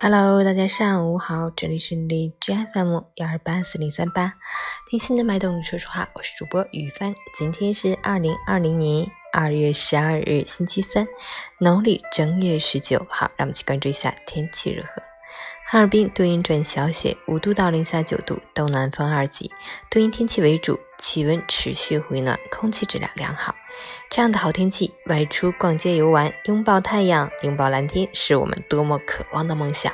Hello，大家上午好，这里是荔枝 FM 幺二八四零三八，听心的脉动，说实话，我是主播雨帆。今天是二零二零年二月十二日，星期三，农历正月十九。好，让我们去关注一下天气如何。哈尔滨多云转小雪，五度到零下九度，东南风二级，多云天气为主，气温持续回暖，空气质量良好。这样的好天气，外出逛街游玩，拥抱太阳，拥抱蓝天，是我们多么渴望的梦想。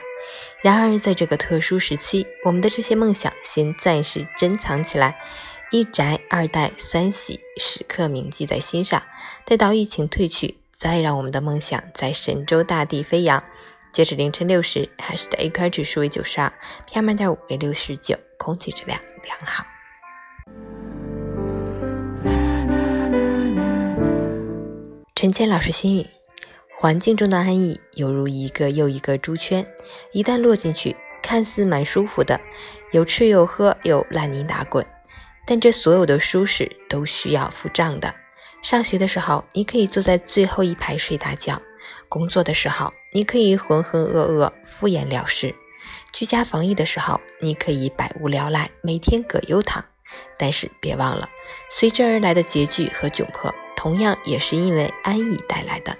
然而，在这个特殊时期，我们的这些梦想先暂时珍藏起来，一宅、二代、三喜，时刻铭记在心上。待到疫情退去，再让我们的梦想在神州大地飞扬。截止凌晨六时，海市的 AQI 指数为九十二，PM 二点五为六十九，空气质量良好。陈谦老师心语：环境中的安逸犹如一个又一个猪圈，一旦落进去，看似蛮舒服的，有吃有喝有烂泥打滚。但这所有的舒适都需要付账的。上学的时候，你可以坐在最后一排睡大觉；工作的时候，你可以浑浑噩噩、敷衍了事；居家防疫的时候，你可以百无聊赖，每天葛优躺。但是别忘了，随之而来的拮据和窘迫。同样也是因为安逸带来的。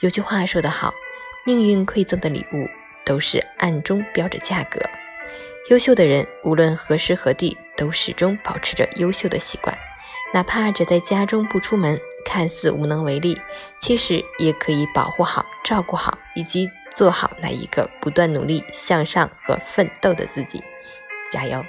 有句话说得好，命运馈赠的礼物都是暗中标着价格。优秀的人无论何时何地都始终保持着优秀的习惯，哪怕只在家中不出门，看似无能为力，其实也可以保护好、照顾好以及做好那一个不断努力向上和奋斗的自己。加油！